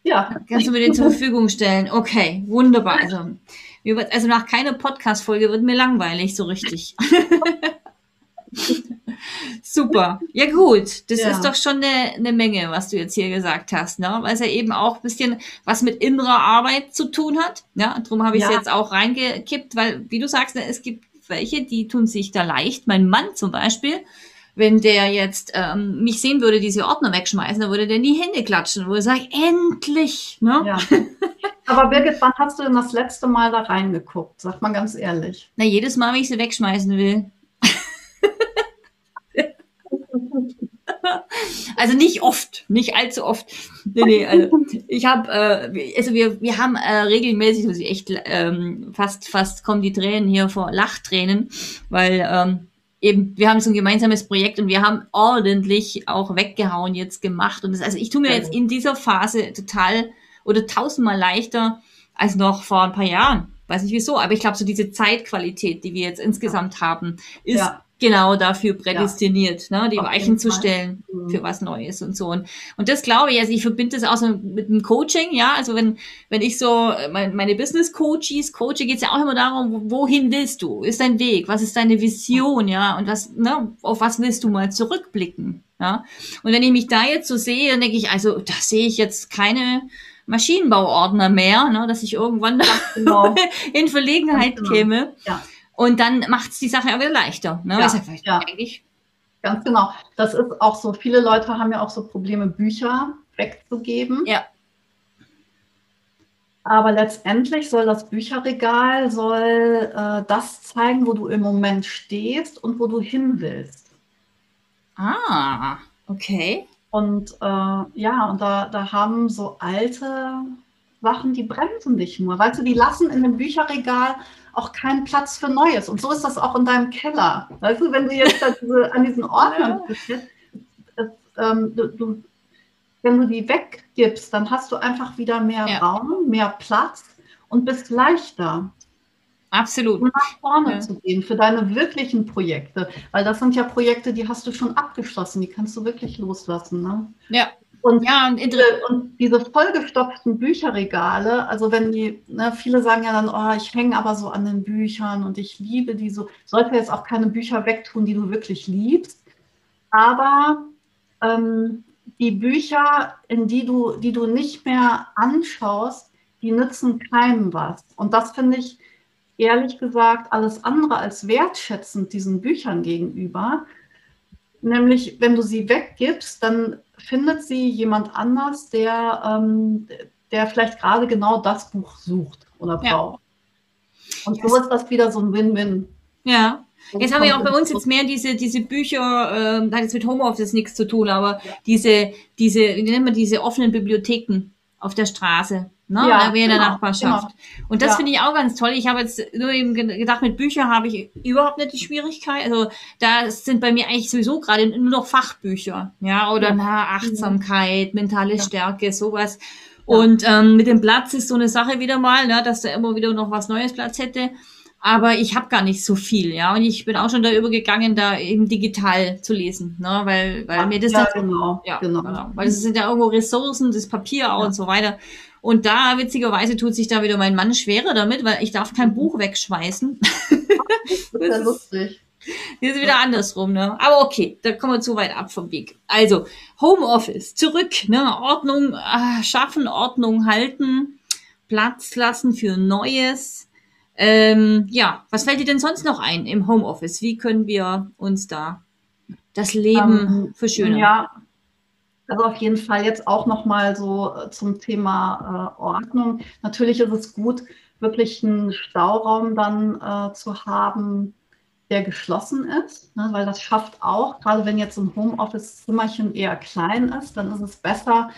Ja. Kannst du mir den zur Verfügung stellen? Okay, wunderbar. Also, also nach keiner Podcast-Folge wird mir langweilig, so richtig. Super. Ja gut, das ja. ist doch schon eine, eine Menge, was du jetzt hier gesagt hast, ne? weil es ja eben auch ein bisschen was mit innerer Arbeit zu tun hat. Ja, darum habe ich es ja. jetzt auch reingekippt, weil, wie du sagst, ne, es gibt welche, die tun sich da leicht. Mein Mann zum Beispiel, wenn der jetzt ähm, mich sehen würde, diese Ordner wegschmeißen, dann würde der nie Hände klatschen, wo er sagt, endlich. Ne? Ja. Aber Birgit, wann hast du denn das letzte Mal da reingeguckt? Sag mal ganz ehrlich. Na, jedes Mal, wenn ich sie wegschmeißen will. also nicht oft, nicht allzu oft. Nee, nee, also ich habe, äh, also wir, wir haben äh, regelmäßig, also echt ähm, fast, fast kommen die Tränen hier vor Lachtränen, weil ähm, eben, wir haben so ein gemeinsames Projekt und wir haben ordentlich auch weggehauen jetzt gemacht. Und das, also ich tue mir jetzt in dieser Phase total oder tausendmal leichter als noch vor ein paar Jahren. Weiß nicht wieso, aber ich glaube, so diese Zeitqualität, die wir jetzt insgesamt haben, ist ja genau dafür prädestiniert, ja. ne, die Auf Weichen zu stellen mhm. für was Neues und so. Und, und das glaube ich, also ich verbinde das auch so mit dem Coaching, ja, also wenn, wenn ich so mein, meine Business Coaches coache, geht es ja auch immer darum, wohin willst du? Ist dein Weg? Was ist deine Vision, ja? Und was, ne, auf was willst du mal zurückblicken? Ja? Und wenn ich mich da jetzt so sehe, dann denke ich, also da sehe ich jetzt keine Maschinenbauordner mehr, ne, dass ich irgendwann genau. in Verlegenheit genau. käme. Ja. Und dann macht es die Sache auch wieder leichter. Ne? Ja. Ja. Eigentlich Ganz genau. Das ist auch so. Viele Leute haben ja auch so Probleme, Bücher wegzugeben. Ja. Aber letztendlich soll das Bücherregal soll äh, das zeigen, wo du im Moment stehst und wo du hin willst. Ah, okay. Und äh, ja, und da, da haben so alte Sachen, die bremsen dich nur. Weißt du, die lassen in dem Bücherregal auch keinen Platz für Neues. Und so ist das auch in deinem Keller. Weißt du, wenn du jetzt diese, an diesen Ordnern bist, ähm, du, du, wenn du die weggibst, dann hast du einfach wieder mehr ja. Raum, mehr Platz und bist leichter. Absolut. Um nach vorne ja. zu gehen für deine wirklichen Projekte. Weil das sind ja Projekte, die hast du schon abgeschlossen, die kannst du wirklich loslassen. Ne? Ja. Und, ja, und, diese, und diese vollgestopften Bücherregale, also wenn die, ne, viele sagen ja dann, oh, ich hänge aber so an den Büchern und ich liebe die so, sollte jetzt auch keine Bücher wegtun, die du wirklich liebst. Aber ähm, die Bücher, in die du, die du nicht mehr anschaust, die nützen keinem was. Und das finde ich ehrlich gesagt alles andere als wertschätzend diesen Büchern gegenüber. Nämlich, wenn du sie weggibst, dann findet sie jemand anders, der, ähm, der vielleicht gerade genau das Buch sucht oder braucht. Ja. Und so ist das wieder so ein Win-Win. Ja. Jetzt haben wir auch bei uns jetzt mehr diese, diese Bücher, äh, hat jetzt mit Homeoffice nichts zu tun, aber ja. diese, diese, wie nennt man diese offenen Bibliotheken auf der Straße ne? Ja, in der genau, Nachbarschaft. Genau. Und das ja. finde ich auch ganz toll. Ich habe jetzt nur eben gedacht, mit Büchern habe ich überhaupt nicht die Schwierigkeit. Also da sind bei mir eigentlich sowieso gerade nur noch Fachbücher, ja, oder ja. na, Achtsamkeit, mentale Stärke, sowas. Und ähm, mit dem Platz ist so eine Sache wieder mal, ne, dass da immer wieder noch was Neues Platz hätte. Aber ich habe gar nicht so viel, ja. Und ich bin auch schon da übergegangen, da eben digital zu lesen, ne? weil, weil mir das ja, genau, ja, genau. genau. Weil es sind ja irgendwo Ressourcen, das Papier auch und so weiter. Und da, witzigerweise, tut sich da wieder mein Mann schwerer damit, weil ich darf kein Buch wegschmeißen. das ist ja lustig. Hier ist wieder andersrum, ne? Aber okay, da kommen wir zu weit ab vom Weg. Also, Homeoffice, zurück, ne? Ordnung äh, schaffen, Ordnung halten, Platz lassen für Neues. Ähm, ja, was fällt dir denn sonst noch ein im Homeoffice? Wie können wir uns da das Leben ähm, verschönern? Ja, also auf jeden Fall jetzt auch nochmal so äh, zum Thema äh, Ordnung. Natürlich ist es gut, wirklich einen Stauraum dann äh, zu haben, der geschlossen ist, ne, weil das schafft auch, gerade wenn jetzt ein Homeoffice-Zimmerchen eher klein ist, dann ist es besser,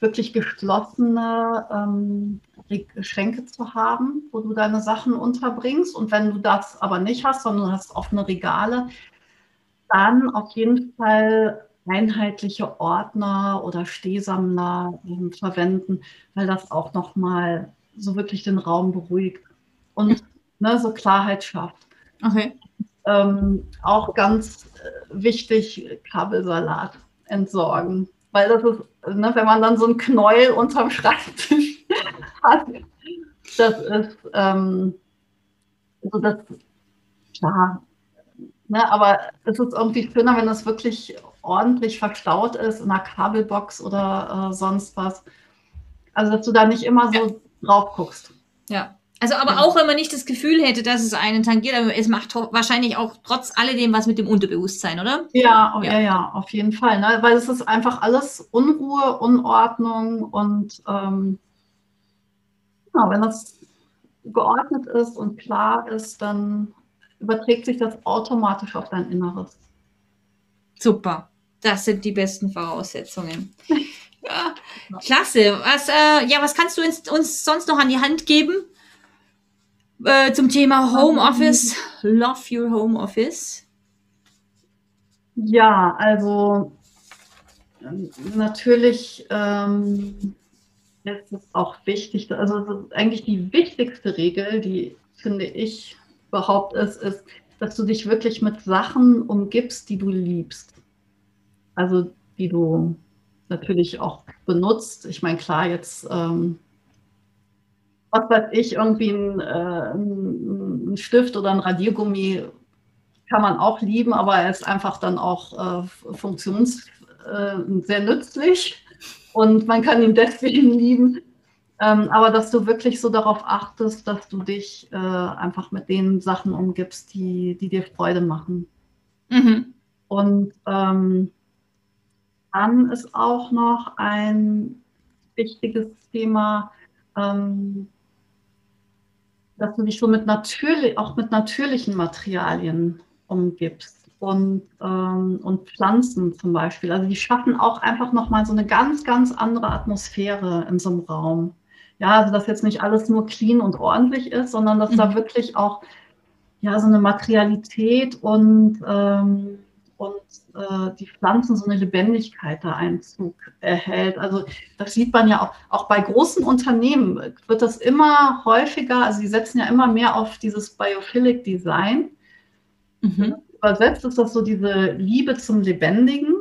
wirklich geschlossene ähm, Schränke zu haben, wo du deine Sachen unterbringst. Und wenn du das aber nicht hast, sondern du hast offene Regale, dann auf jeden Fall einheitliche Ordner oder Stehsammler ähm, verwenden, weil das auch nochmal so wirklich den Raum beruhigt und ne, so Klarheit schafft. Okay. Ähm, auch ganz äh, wichtig, Kabelsalat entsorgen. Weil das ist, ne, wenn man dann so ein Knäuel unterm Schreibtisch hat, das ist, ähm, also das, klar, ne, aber es ist irgendwie schöner, wenn das wirklich ordentlich verstaut ist in einer Kabelbox oder äh, sonst was. Also, dass du da nicht immer so ja. drauf guckst. Ja. Also, aber ja. auch wenn man nicht das Gefühl hätte, dass es einen tangiert, aber es macht wahrscheinlich auch trotz alledem was mit dem Unterbewusstsein, oder? Ja, ja, ja, ja auf jeden Fall. Ne? Weil es ist einfach alles Unruhe, Unordnung und ähm, wenn das geordnet ist und klar ist, dann überträgt sich das automatisch auf dein Inneres. Super. Das sind die besten Voraussetzungen. Ja, klasse. Was, äh, ja, was kannst du uns, uns, sonst noch an die Hand geben äh, zum Thema Homeoffice? Love your Homeoffice. Ja, also natürlich ähm, ist es auch wichtig, also eigentlich die wichtigste Regel, die finde ich überhaupt ist, ist, dass du dich wirklich mit Sachen umgibst, die du liebst also die du natürlich auch benutzt. Ich meine, klar, jetzt, ähm, was weiß ich, irgendwie ein, äh, ein, Stift oder ein Radiergummi kann man auch lieben, aber er ist einfach dann auch äh, funktionslos äh, sehr nützlich und man kann ihn deswegen lieben. Ähm, aber dass du wirklich so darauf achtest, dass du dich äh, einfach mit den Sachen umgibst, die, die dir Freude machen. Mhm. Und ähm, dann ist auch noch ein wichtiges Thema, ähm, dass du dich so mit natürlich, auch mit natürlichen Materialien umgibst und, ähm, und Pflanzen zum Beispiel. Also die schaffen auch einfach nochmal so eine ganz, ganz andere Atmosphäre in so einem Raum. Ja, also dass jetzt nicht alles nur clean und ordentlich ist, sondern dass mhm. da wirklich auch ja, so eine Materialität und, ähm, und äh, die Pflanzen so eine Lebendigkeit da Einzug erhält. Also das sieht man ja auch, auch bei großen Unternehmen wird das immer häufiger, also sie setzen ja immer mehr auf dieses Biophilic Design. Mhm übersetzt ist das so diese Liebe zum Lebendigen.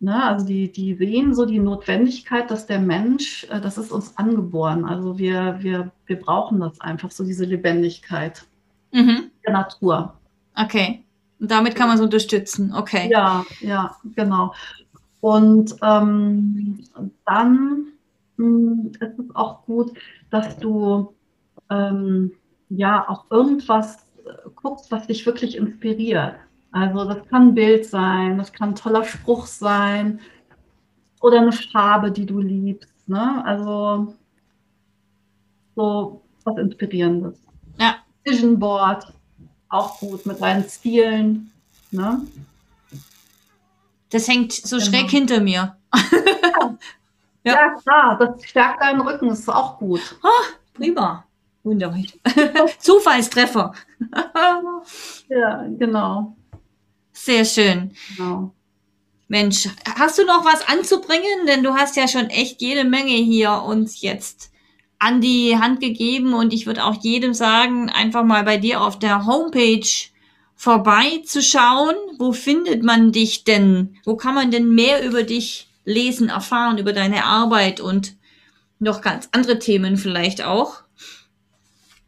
Ne? Also die, die sehen so die Notwendigkeit, dass der Mensch, äh, das ist uns angeboren. Also wir, wir, wir brauchen das einfach, so diese Lebendigkeit mhm. der Natur. Okay. Und damit kann man es unterstützen. Okay. Ja, ja, genau. Und ähm, dann mh, hm, ist es auch gut, dass du ähm, ja auch irgendwas guckst, was dich wirklich inspiriert. Also das kann ein Bild sein, das kann ein toller Spruch sein oder eine Farbe, die du liebst. Ne? Also so was Inspirierendes. Ja. Vision Board, auch gut mit deinen Stilen. Ne? Das hängt so genau. schräg hinter mir. ja. ja. klar, das stärkt deinen Rücken, das ist auch gut. Oh, prima. Wunderbar. Zufallstreffer. ja, genau. Sehr schön. Genau. Mensch, hast du noch was anzubringen? Denn du hast ja schon echt jede Menge hier uns jetzt an die Hand gegeben und ich würde auch jedem sagen, einfach mal bei dir auf der Homepage vorbeizuschauen. Wo findet man dich denn? Wo kann man denn mehr über dich lesen, erfahren, über deine Arbeit und noch ganz andere Themen vielleicht auch?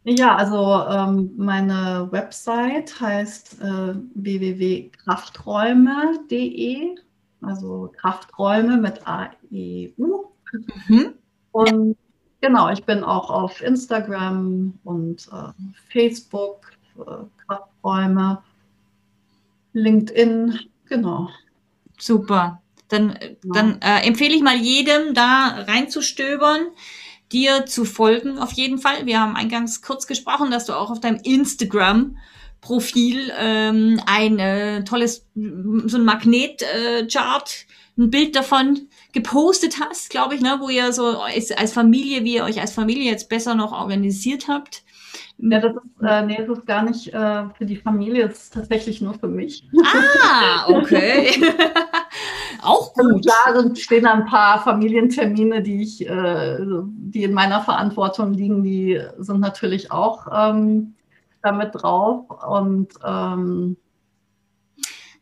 Ja, also ähm, meine Website heißt äh, www.krafträume.de, also Krafträume mit A-E-U. Mhm. Und. Genau, ich bin auch auf Instagram und äh, Facebook, äh, Krafträume, LinkedIn, genau. Super. Dann, äh, ja. dann äh, empfehle ich mal jedem, da reinzustöbern dir zu folgen, auf jeden Fall. Wir haben eingangs kurz gesprochen, dass du auch auf deinem Instagram Profil ähm, ein äh, tolles, so ein Magnet-Chart, äh, ein Bild davon gepostet hast, glaube ich, ne, wo ihr so als, als Familie, wie ihr euch als Familie jetzt besser noch organisiert habt. Ja, das ist, äh, nee, das ist gar nicht äh, für die Familie, das ist tatsächlich nur für mich. Ah, okay. Auch also gut. Also klar stehen ein paar Familientermine, die ich, äh, die in meiner Verantwortung liegen, die sind natürlich auch ähm, damit drauf. Und ähm,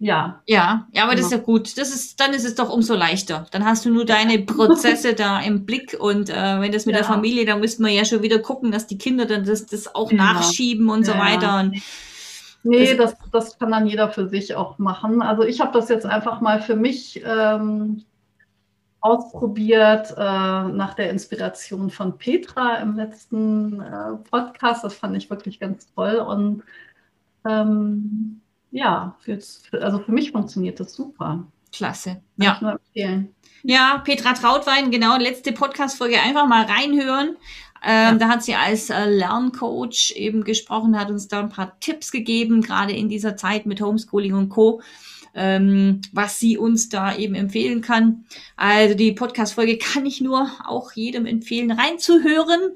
ja. Ja, ja, aber das ist ja gut. Das ist, dann ist es doch umso leichter. Dann hast du nur deine Prozesse da im Blick und äh, wenn das mit ja. der Familie, dann müsste man ja schon wieder gucken, dass die Kinder dann das, das auch genau. nachschieben und ja. so weiter. Und nee, das, das kann dann jeder für sich auch machen. Also ich habe das jetzt einfach mal für mich ähm, ausprobiert äh, nach der Inspiration von Petra im letzten äh, Podcast. Das fand ich wirklich ganz toll und ähm, ja, für, also für mich funktioniert das super. Klasse. Kann ja. Ich nur empfehlen. Ja, Petra Trautwein, genau, letzte Podcast-Folge einfach mal reinhören. Ähm, ja. Da hat sie als äh, Lerncoach eben gesprochen, hat uns da ein paar Tipps gegeben, gerade in dieser Zeit mit Homeschooling und Co., ähm, was sie uns da eben empfehlen kann. Also die Podcast-Folge kann ich nur auch jedem empfehlen, reinzuhören.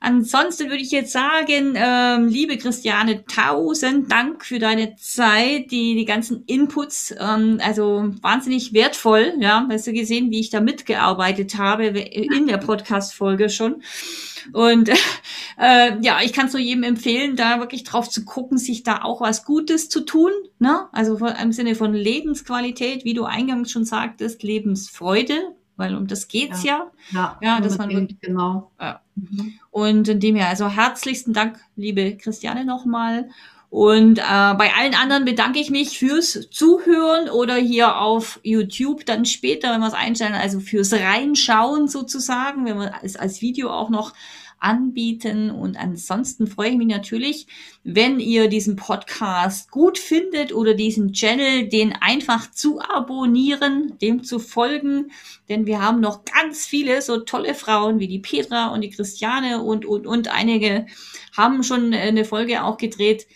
Ansonsten würde ich jetzt sagen, ähm, liebe Christiane, tausend Dank für deine Zeit, die, die ganzen Inputs, ähm, also wahnsinnig wertvoll. Ja, hast du gesehen, wie ich da mitgearbeitet habe in der Podcast-Folge schon. Und äh, ja, ich kann es nur jedem empfehlen, da wirklich drauf zu gucken, sich da auch was Gutes zu tun. Ne? Also im Sinne von Lebensqualität, wie du eingangs schon sagtest, Lebensfreude, weil um das geht's ja. Ja, ja, ja dass man wirklich, genau. Ja. Mhm. Und in dem her, also herzlichsten Dank, liebe Christiane, nochmal. Und äh, bei allen anderen bedanke ich mich fürs Zuhören oder hier auf YouTube dann später, wenn wir es einstellen, also fürs Reinschauen sozusagen, wenn wir es als Video auch noch anbieten. Und ansonsten freue ich mich natürlich, wenn ihr diesen Podcast gut findet oder diesen Channel, den einfach zu abonnieren, dem zu folgen. Denn wir haben noch ganz viele so tolle Frauen wie die Petra und die Christiane und, und, und einige haben schon eine Folge auch gedreht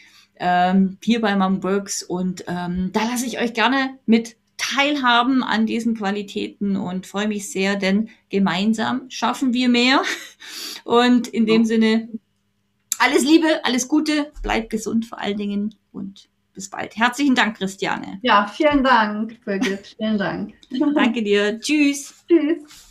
ähm, hier bei Mom Works. Und ähm, da lasse ich euch gerne mit teilhaben an diesen Qualitäten und freue mich sehr, denn gemeinsam schaffen wir mehr. Und in dem Sinne, alles Liebe, alles Gute, bleibt gesund vor allen Dingen und bis bald. Herzlichen Dank, Christiane. Ja, vielen Dank, Birgit. Vielen Dank. Danke dir. Tschüss. Tschüss.